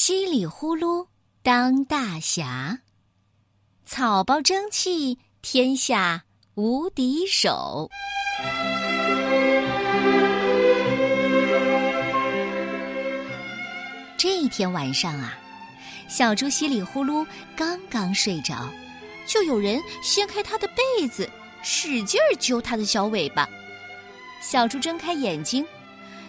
稀里呼噜当大侠，草包争气，天下无敌手。这一天晚上啊，小猪稀里呼噜刚刚睡着，就有人掀开他的被子，使劲儿揪他的小尾巴。小猪睁开眼睛，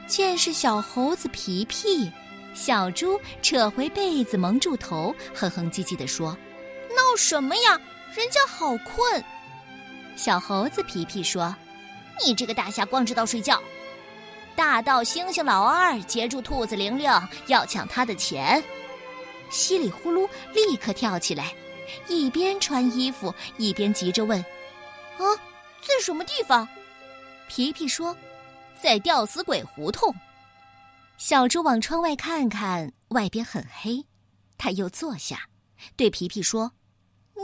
见是小猴子皮皮。小猪扯回被子蒙住头，哼哼唧唧地说：“闹什么呀？人家好困。”小猴子皮皮说：“你这个大侠光知道睡觉。”大盗星星老二截住兔子玲玲，要抢他的钱。稀里呼噜立刻跳起来，一边穿衣服一边急着问：“啊，在什么地方？”皮皮说：“在吊死鬼胡同。”小猪往窗外看看，外边很黑，他又坐下，对皮皮说：“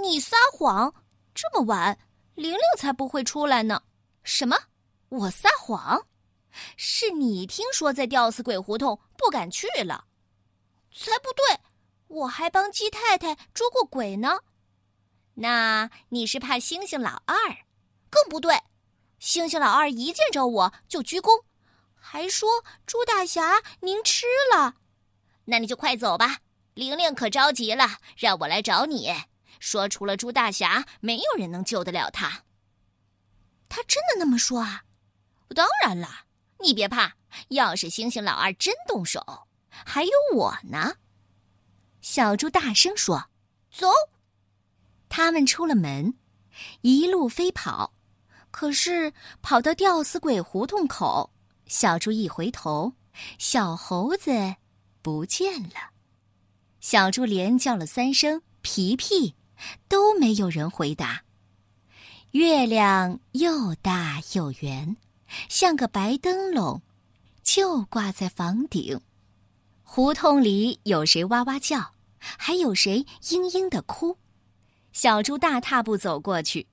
你撒谎，这么晚，玲玲才不会出来呢。”“什么？我撒谎？”是你听说在吊死鬼胡同不敢去了，才不对！我还帮鸡太太捉过鬼呢。那你是怕星星老二？更不对！星星老二一见着我就鞠躬，还说：“猪大侠，您吃了。”那你就快走吧，玲玲可着急了，让我来找你，说除了猪大侠，没有人能救得了他。他真的那么说啊？当然了。你别怕，要是星星老二真动手，还有我呢。小猪大声说：“走！”他们出了门，一路飞跑。可是跑到吊死鬼胡同口，小猪一回头，小猴子不见了。小猪连叫了三声“皮皮”，都没有人回答。月亮又大又圆。像个白灯笼，就挂在房顶。胡同里有谁哇哇叫，还有谁嘤嘤的哭。小猪大踏步走过去，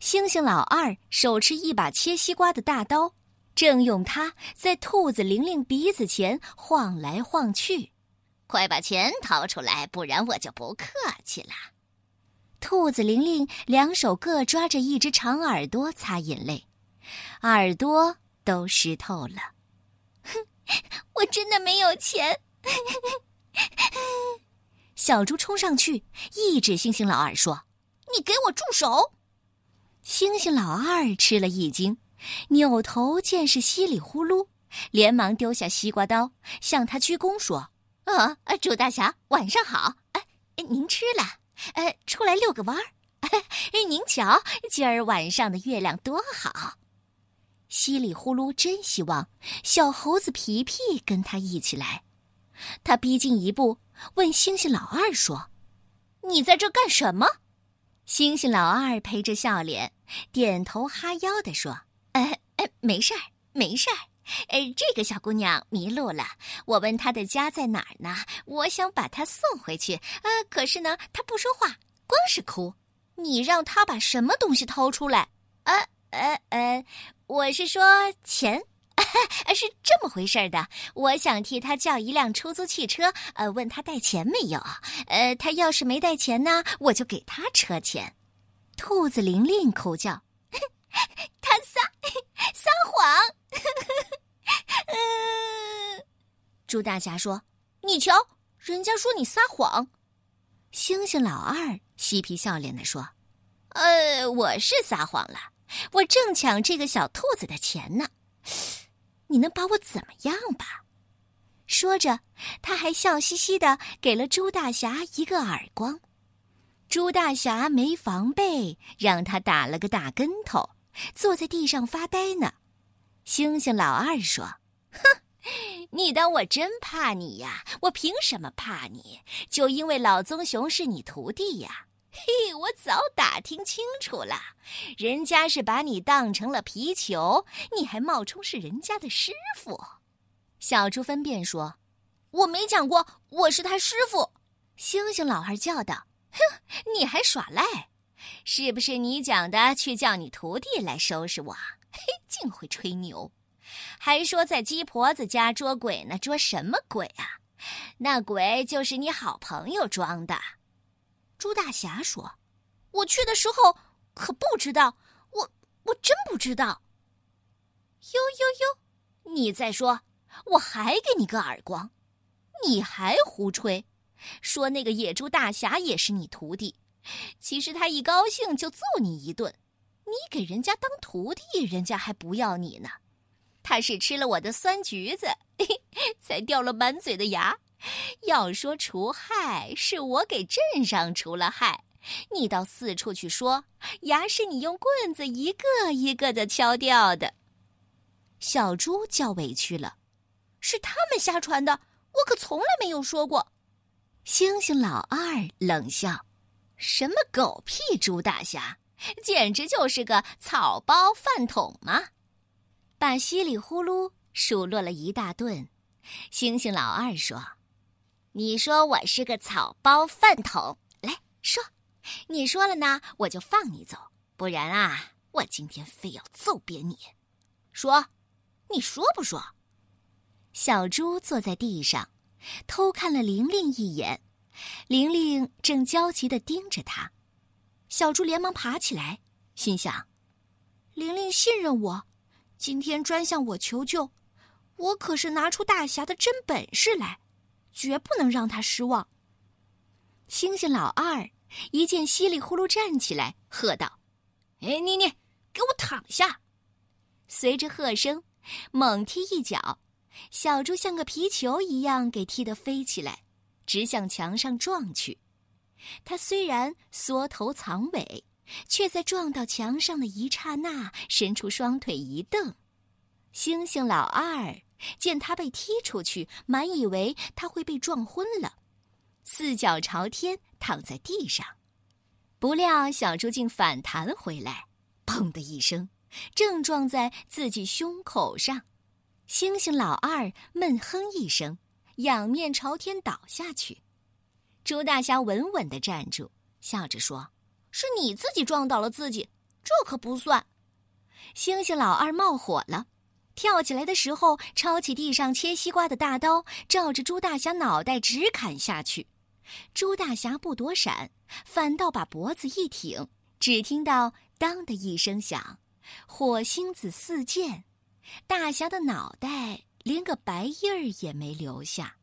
星星老二手持一把切西瓜的大刀，正用它在兔子玲玲鼻子前晃来晃去。快把钱掏出来，不然我就不客气了。兔子玲玲两手各抓着一只长耳朵，擦眼泪。耳朵都湿透了，哼！我真的没有钱。小猪冲上去，一指星星老二说：“你给我住手！”星星老二吃了一惊，扭头见是稀里呼噜，连忙丢下西瓜刀，向他鞠躬说：“啊，朱大侠，晚上好！哎，您吃了？呃，出来遛个弯儿。哎，您瞧，今儿晚上的月亮多好。”稀里呼噜，真希望小猴子皮皮跟他一起来。他逼近一步，问星星老二说：“你在这干什么？”星星老二陪着笑脸，点头哈腰的说：“呃，没事儿，没事儿。呃，这个小姑娘迷路了，我问她的家在哪儿呢？我想把她送回去。呃，可是呢，她不说话，光是哭。你让她把什么东西掏出来？呃呃呃。”我是说钱，是这么回事的。我想替他叫一辆出租汽车，呃，问他带钱没有。呃，他要是没带钱呢，我就给他车钱。兔子玲玲哭叫：“ 他撒 撒谎。”猪大侠说：“你瞧，人家说你撒谎。”星星老二嬉皮笑脸的说：“呃，我是撒谎了。”我正抢这个小兔子的钱呢，你能把我怎么样吧？说着，他还笑嘻嘻的给了猪大侠一个耳光。猪大侠没防备，让他打了个大跟头，坐在地上发呆呢。星星老二说：“哼，你当我真怕你呀？我凭什么怕你？就因为老棕熊是你徒弟呀？”嘿，我早打听清楚了，人家是把你当成了皮球，你还冒充是人家的师傅。小猪分辨说：“我没讲过我是他师傅。”星星老二叫道：“哼，你还耍赖？是不是你讲的去叫你徒弟来收拾我？嘿，净会吹牛，还说在鸡婆子家捉鬼呢，捉什么鬼啊？那鬼就是你好朋友装的。”猪大侠说：“我去的时候可不知道，我我真不知道。”呦呦呦！你再说，我还给你个耳光！你还胡吹，说那个野猪大侠也是你徒弟，其实他一高兴就揍你一顿，你给人家当徒弟，人家还不要你呢。他是吃了我的酸橘子，才掉了满嘴的牙。要说除害，是我给镇上除了害，你到四处去说，牙是你用棍子一个一个的敲掉的。小猪叫委屈了，是他们瞎传的，我可从来没有说过。星星老二冷笑：“什么狗屁猪大侠，简直就是个草包饭桶嘛！”把稀里呼噜数落了一大顿。星星老二说：“你说我是个草包饭桶，来说，你说了呢，我就放你走；不然啊，我今天非要揍扁你。说。”你说不说？小猪坐在地上，偷看了玲玲一眼。玲玲正焦急的盯着他。小猪连忙爬起来，心想：玲玲信任我，今天专向我求救，我可是拿出大侠的真本事来，绝不能让他失望。星星老二一见稀里呼噜站起来，喝道：“哎，妮妮，给我躺下！”随着喝声。猛踢一脚，小猪像个皮球一样给踢得飞起来，直向墙上撞去。他虽然缩头藏尾，却在撞到墙上的一刹那，伸出双腿一蹬。星星老二见他被踢出去，满以为他会被撞昏了，四脚朝天躺在地上。不料小猪竟反弹回来，砰的一声。正撞在自己胸口上，星星老二闷哼一声，仰面朝天倒下去。猪大侠稳稳的站住，笑着说：“是你自己撞倒了自己，这可不算。”星星老二冒火了，跳起来的时候抄起地上切西瓜的大刀，照着猪大侠脑袋直砍下去。猪大侠不躲闪，反倒把脖子一挺，只听到“当”的一声响。火星子四溅，大侠的脑袋连个白印儿也没留下，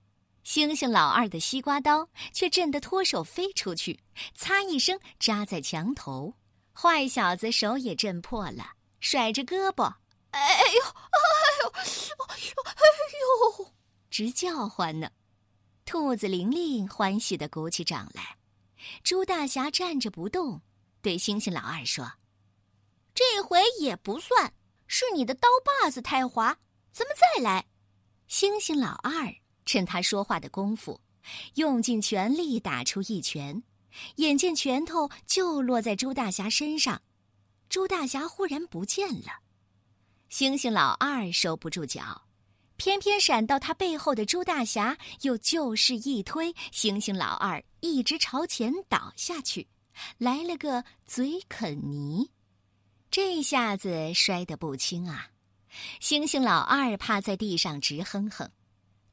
星星老二的西瓜刀却震得脱手飞出去，擦一声扎在墙头。坏小子手也震破了，甩着胳膊，哎呦，哎呦，哎呦，哎呦，直叫唤呢。兔子玲玲欢喜的鼓起掌来，猪大侠站着不动，对星星老二说。这回也不算是你的刀把子太滑，咱们再来。星星老二趁他说话的功夫，用尽全力打出一拳，眼见拳头就落在朱大侠身上，朱大侠忽然不见了。星星老二收不住脚，偏偏闪到他背后的朱大侠又就势一推，星星老二一直朝前倒下去，来了个嘴啃泥。这下子摔得不轻啊！星星老二趴在地上直哼哼，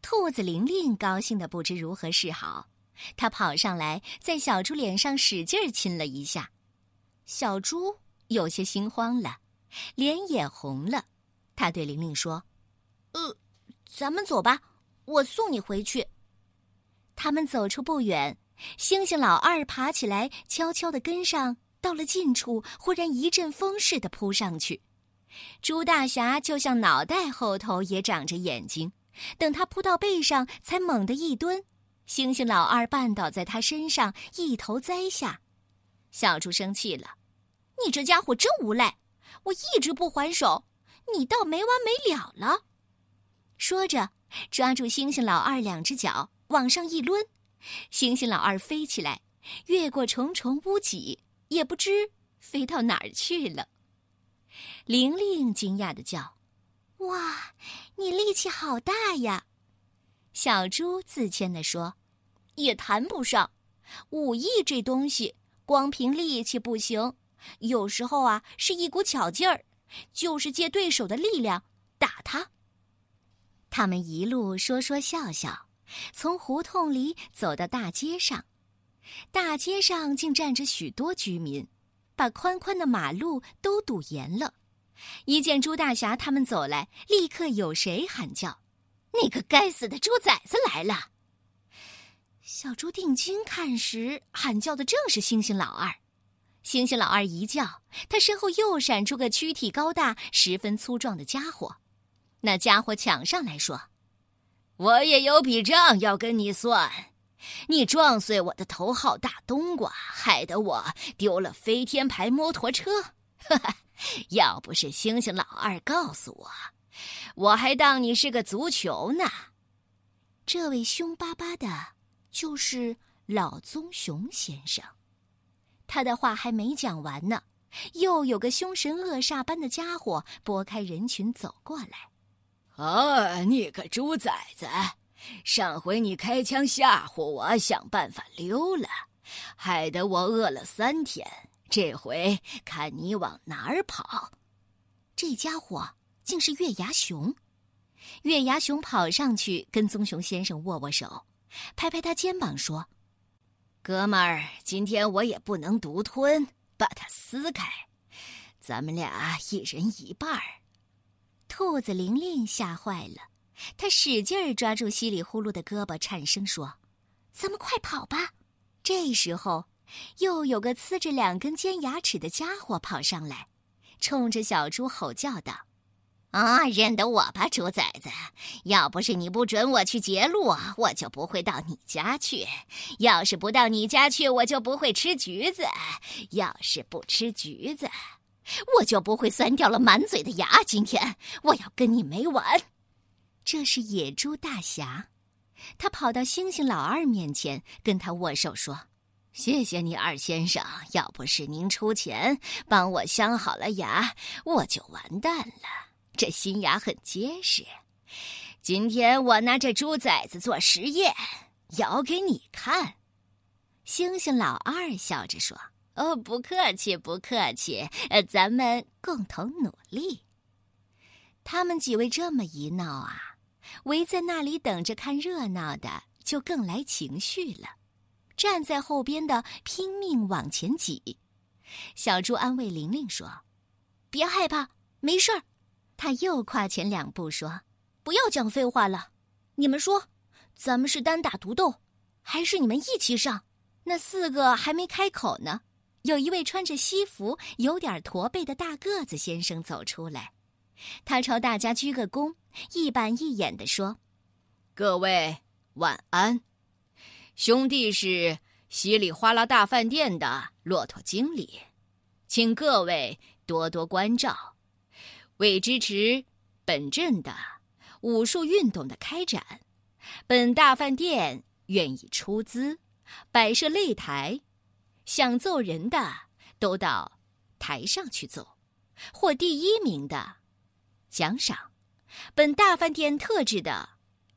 兔子玲玲高兴的不知如何是好，他跑上来在小猪脸上使劲亲了一下，小猪有些心慌了，脸也红了。他对玲玲说：“呃，咱们走吧，我送你回去。”他们走出不远，星星老二爬起来，悄悄的跟上。到了近处，忽然一阵风似的扑上去，猪大侠就像脑袋后头也长着眼睛，等他扑到背上，才猛地一蹲，猩猩老二绊倒在他身上，一头栽下。小猪生气了：“你这家伙真无赖！我一直不还手，你倒没完没了了。”说着，抓住猩猩老二两只脚往上一抡，猩猩老二飞起来，越过重重屋脊。也不知飞到哪儿去了。玲玲惊讶的叫：“哇，你力气好大呀！”小猪自谦的说：“也谈不上，武艺这东西光凭力气不行，有时候啊是一股巧劲儿，就是借对手的力量打他。”他们一路说说笑笑，从胡同里走到大街上。大街上竟站着许多居民，把宽宽的马路都堵严了。一见朱大侠他们走来，立刻有谁喊叫：“那个该死的猪崽子来了！”小猪定睛看时，喊叫的正是星星老二。星星老二一叫，他身后又闪出个躯体高大、十分粗壮的家伙。那家伙抢上来说：“我也有笔账要跟你算。你撞碎我的头号大冬瓜，害得我丢了飞天牌摩托车。哈哈，要不是星星老二告诉我，我还当你是个足球呢。”这位凶巴巴的，就是老棕熊先生。他的话还没讲完呢，又有个凶神恶煞般的家伙拨开人群走过来。啊，你个猪崽子！上回你开枪吓唬我，想办法溜了，害得我饿了三天。这回看你往哪儿跑！这家伙竟是月牙熊。月牙熊跑上去跟棕熊先生握握手，拍拍他肩膀说。哥们儿，今天我也不能独吞，把它撕开，咱们俩一人一半儿。兔子玲玲吓坏了，他使劲儿抓住稀里呼噜的胳膊，颤声说：“咱们快跑吧！”这时候，又有个呲着两根尖牙齿的家伙跑上来，冲着小猪吼叫道。啊，认得我吧，猪崽子！要不是你不准我去截路，我就不会到你家去；要是不到你家去，我就不会吃橘子；要是不吃橘子，我就不会酸掉了满嘴的牙。今天我要跟你没完！这是野猪大侠，他跑到猩猩老二面前，跟他握手说：“谢谢你，二先生！要不是您出钱帮我镶好了牙，我就完蛋了。”这新牙很结实，今天我拿这猪崽子做实验，咬给你看。猩猩老二笑着说：“哦，不客气，不客气，呃，咱们共同努力。”他们几位这么一闹啊，围在那里等着看热闹的就更来情绪了，站在后边的拼命往前挤。小猪安慰玲玲说：“别害怕，没事儿。”他又跨前两步说：“不要讲废话了，你们说，咱们是单打独斗，还是你们一起上？”那四个还没开口呢，有一位穿着西服、有点驼背的大个子先生走出来，他朝大家鞠个躬，一板一眼地说：“各位晚安，兄弟是稀里哗啦大饭店的骆驼经理，请各位多多关照。”为支持本镇的武术运动的开展，本大饭店愿意出资摆设擂台，想揍人的都到台上去揍，获第一名的奖赏本大饭店特制的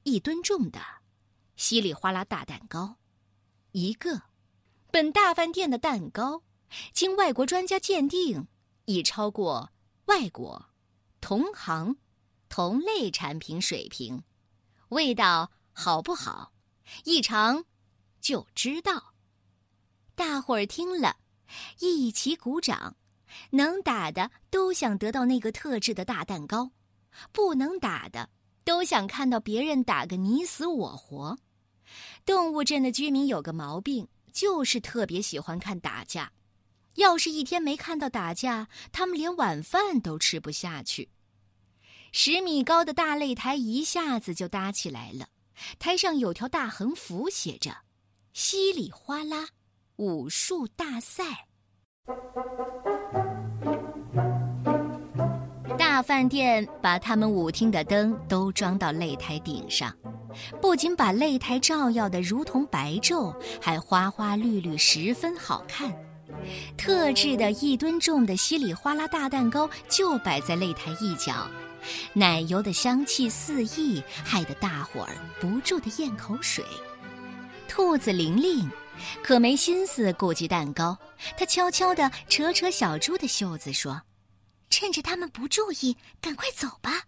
一吨重的稀里哗啦大蛋糕一个。本大饭店的蛋糕经外国专家鉴定，已超过外国。同行、同类产品水平，味道好不好，一尝就知道。大伙儿听了，一起鼓掌。能打的都想得到那个特制的大蛋糕，不能打的都想看到别人打个你死我活。动物镇的居民有个毛病，就是特别喜欢看打架。要是一天没看到打架，他们连晚饭都吃不下去。十米高的大擂台一下子就搭起来了，台上有条大横幅，写着“稀里哗啦武术大赛”。大饭店把他们舞厅的灯都装到擂台顶上，不仅把擂台照耀的如同白昼，还花花绿绿，十分好看。特制的一吨重的稀里哗啦大蛋糕就摆在擂台一角。奶油的香气四溢，害得大伙儿不住的咽口水。兔子玲玲可没心思顾及蛋糕，她悄悄地扯扯小猪的袖子，说：“趁着他们不注意，赶快走吧。”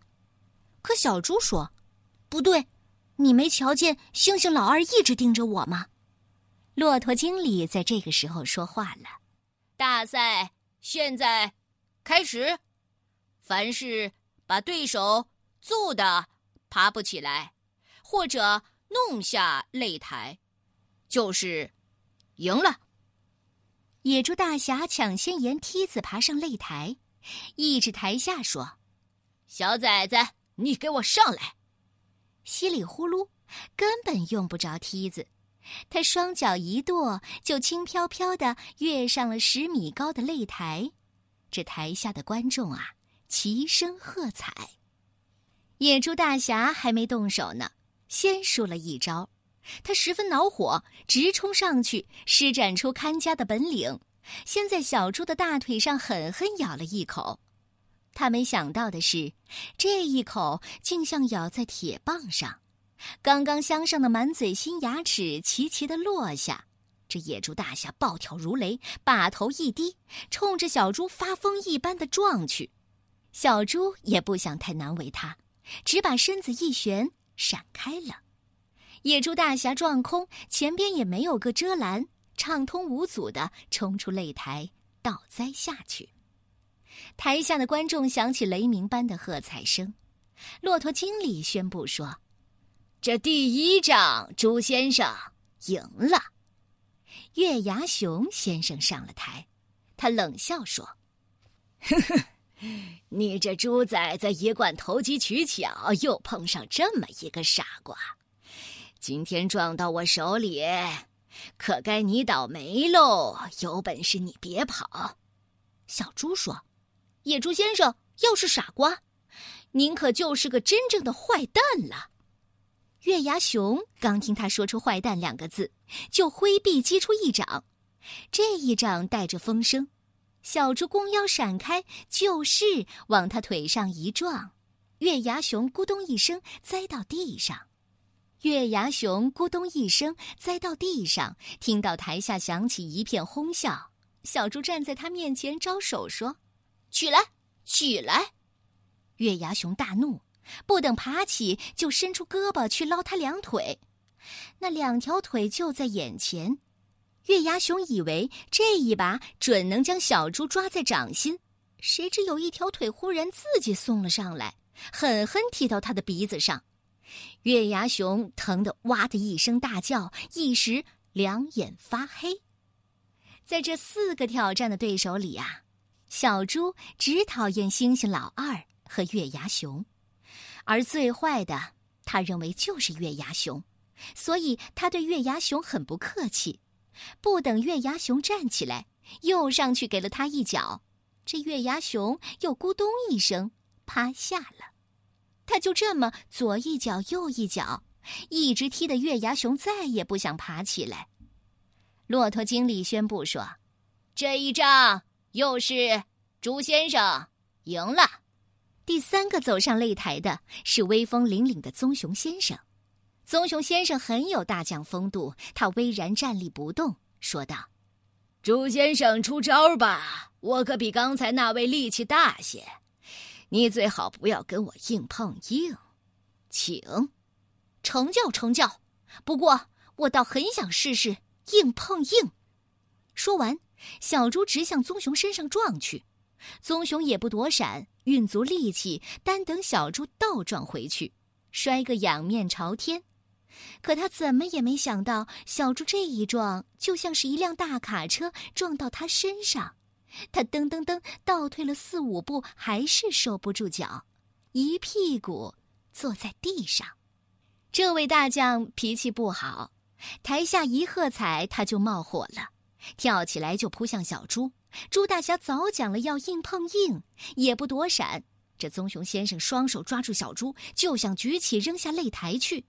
可小猪说：“不对，你没瞧见猩猩老二一直盯着我吗？骆驼经理在这个时候说话了：“大赛现在开始，凡是把对手揍的爬不起来，或者弄下擂台，就是赢了。”野猪大侠抢先沿梯子爬上擂台，一指台下说：“小崽子，你给我上来！”稀里呼噜，根本用不着梯子。他双脚一跺，就轻飘飘的跃上了十米高的擂台。这台下的观众啊，齐声喝彩。野猪大侠还没动手呢，先输了一招。他十分恼火，直冲上去，施展出看家的本领，先在小猪的大腿上狠狠咬了一口。他没想到的是，这一口竟像咬在铁棒上。刚刚镶上的满嘴新牙齿齐齐的落下，这野猪大侠暴跳如雷，把头一低，冲着小猪发疯一般的撞去。小猪也不想太难为他，只把身子一旋，闪开了。野猪大侠撞空，前边也没有个遮拦，畅通无阻的冲出擂台，倒栽下去。台下的观众响起雷鸣般的喝彩声。骆驼经理宣布说。这第一仗，朱先生赢了。月牙熊先生上了台，他冷笑说：“呵呵，你这猪崽子一贯投机取巧，又碰上这么一个傻瓜，今天撞到我手里，可该你倒霉喽！有本事你别跑。”小猪说：“野猪先生要是傻瓜，您可就是个真正的坏蛋了。”月牙熊刚听他说出“坏蛋”两个字，就挥臂击出一掌。这一掌带着风声，小猪弓腰闪开，就是往他腿上一撞，月牙熊咕咚一声栽到地上。月牙熊咕咚一声栽到地上，听到台下响起一片哄笑。小猪站在他面前招手说：“起来，起来！”月牙熊大怒。不等爬起，就伸出胳膊去捞他两腿，那两条腿就在眼前。月牙熊以为这一把准能将小猪抓在掌心，谁知有一条腿忽然自己送了上来，狠狠踢到他的鼻子上。月牙熊疼得哇的一声大叫，一时两眼发黑。在这四个挑战的对手里啊，小猪只讨厌猩猩老二和月牙熊。而最坏的，他认为就是月牙熊，所以他对月牙熊很不客气。不等月牙熊站起来，又上去给了他一脚，这月牙熊又咕咚一声趴下了。他就这么左一脚右一脚，一直踢得月牙熊再也不想爬起来。骆驼经理宣布说：“这一仗又是猪先生赢了。”第三个走上擂台的是威风凛凛的棕熊先生。棕熊先生很有大将风度，他巍然站立不动，说道：“朱先生出招吧，我可比刚才那位力气大些。你最好不要跟我硬碰硬，请。”“成教成教。”不过我倒很想试试硬碰硬。说完，小猪直向棕熊身上撞去。棕熊也不躲闪，运足力气，单等小猪倒撞回去，摔个仰面朝天。可他怎么也没想到，小猪这一撞就像是一辆大卡车撞到他身上，他噔噔噔倒退了四五步，还是收不住脚，一屁股坐在地上。这位大将脾气不好，台下一喝彩，他就冒火了，跳起来就扑向小猪。猪大侠早讲了要硬碰硬，也不躲闪。这棕熊先生双手抓住小猪，就想举起扔下擂台去，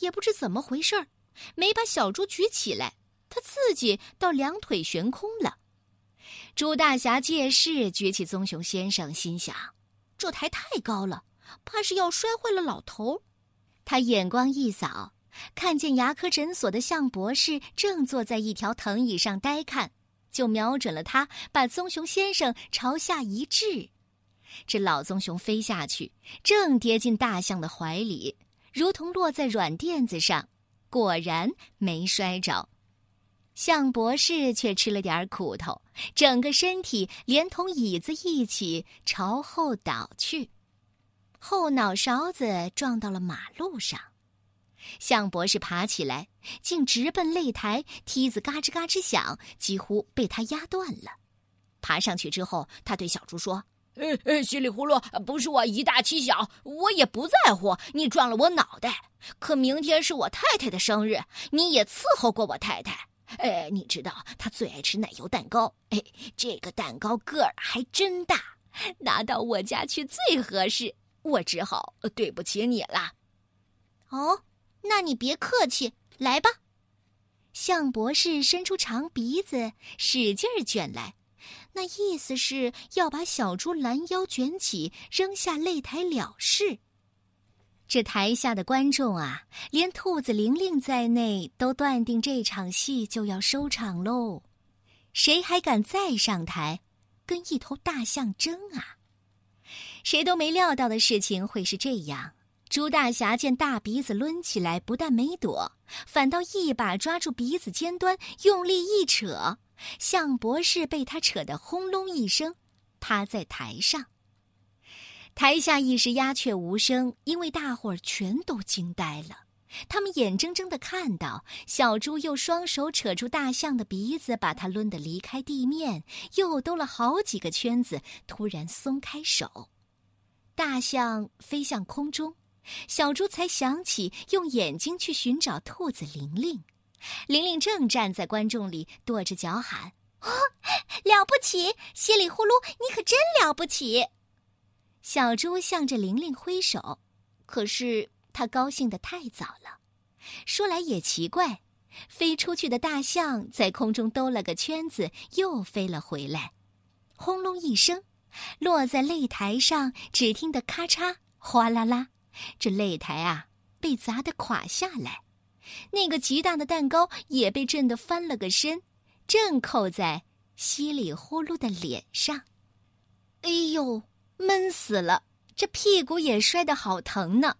也不知怎么回事儿，没把小猪举起来，他自己倒两腿悬空了。朱大侠借势举起棕熊先生，心想：这台太高了，怕是要摔坏了老头。他眼光一扫，看见牙科诊所的向博士正坐在一条藤椅上呆看。就瞄准了他，把棕熊先生朝下一掷，这老棕熊飞下去，正跌进大象的怀里，如同落在软垫子上，果然没摔着。向博士却吃了点苦头，整个身体连同椅子一起朝后倒去，后脑勺子撞到了马路上。向博士爬起来，竟直奔擂台，梯子嘎吱嘎吱响，几乎被他压断了。爬上去之后，他对小猪说：“呃呃，稀里糊涂，不是我以大欺小，我也不在乎你撞了我脑袋。可明天是我太太的生日，你也伺候过我太太。”哎，你知道他最爱吃奶油蛋糕。哎，这个蛋糕个儿还真大，拿到我家去最合适。我只好对不起你了。哦，那你别客气，来吧。向博士伸出长鼻子，使劲卷来，那意思是要把小猪拦腰卷起，扔下擂台了事。这台下的观众啊，连兔子玲玲在内都断定这场戏就要收场喽。谁还敢再上台，跟一头大象争啊？谁都没料到的事情会是这样。猪大侠见大鼻子抡起来，不但没躲，反倒一把抓住鼻子尖端，用力一扯，向博士被他扯得轰隆一声，趴在台上。台下一时鸦雀无声，因为大伙儿全都惊呆了。他们眼睁睁的看到小猪又双手扯住大象的鼻子，把它抡得离开地面，又兜了好几个圈子，突然松开手，大象飞向空中，小猪才想起用眼睛去寻找兔子玲玲。玲玲正站在观众里，跺着脚喊：“哦，了不起！稀里呼噜，你可真了不起！”小猪向着玲玲挥手，可是他高兴的太早了。说来也奇怪，飞出去的大象在空中兜了个圈子，又飞了回来，轰隆一声，落在擂台上。只听得咔嚓、哗啦啦，这擂台啊被砸得垮下来，那个极大的蛋糕也被震得翻了个身，正扣在稀里呼噜的脸上。哎呦！闷死了，这屁股也摔得好疼呢。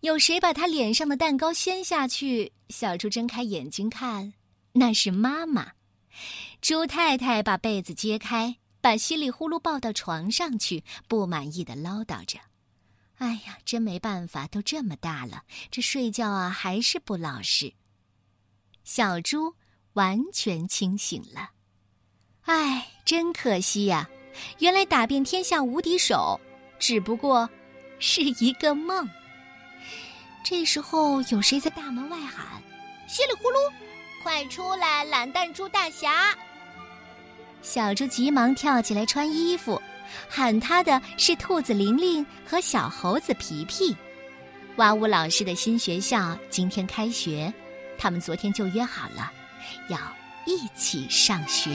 有谁把他脸上的蛋糕掀下去？小猪睁开眼睛看，那是妈妈。猪太太把被子揭开，把稀里呼噜抱到床上去，不满意的唠叨着：“哎呀，真没办法，都这么大了，这睡觉啊还是不老实。”小猪完全清醒了。哎，真可惜呀。原来打遍天下无敌手，只不过是一个梦。这时候，有谁在大门外喊：“稀里呼噜，快出来！懒蛋猪大侠！”小猪急忙跳起来穿衣服，喊他的是兔子玲玲和小猴子皮皮。哇呜老师的新学校今天开学，他们昨天就约好了，要一起上学。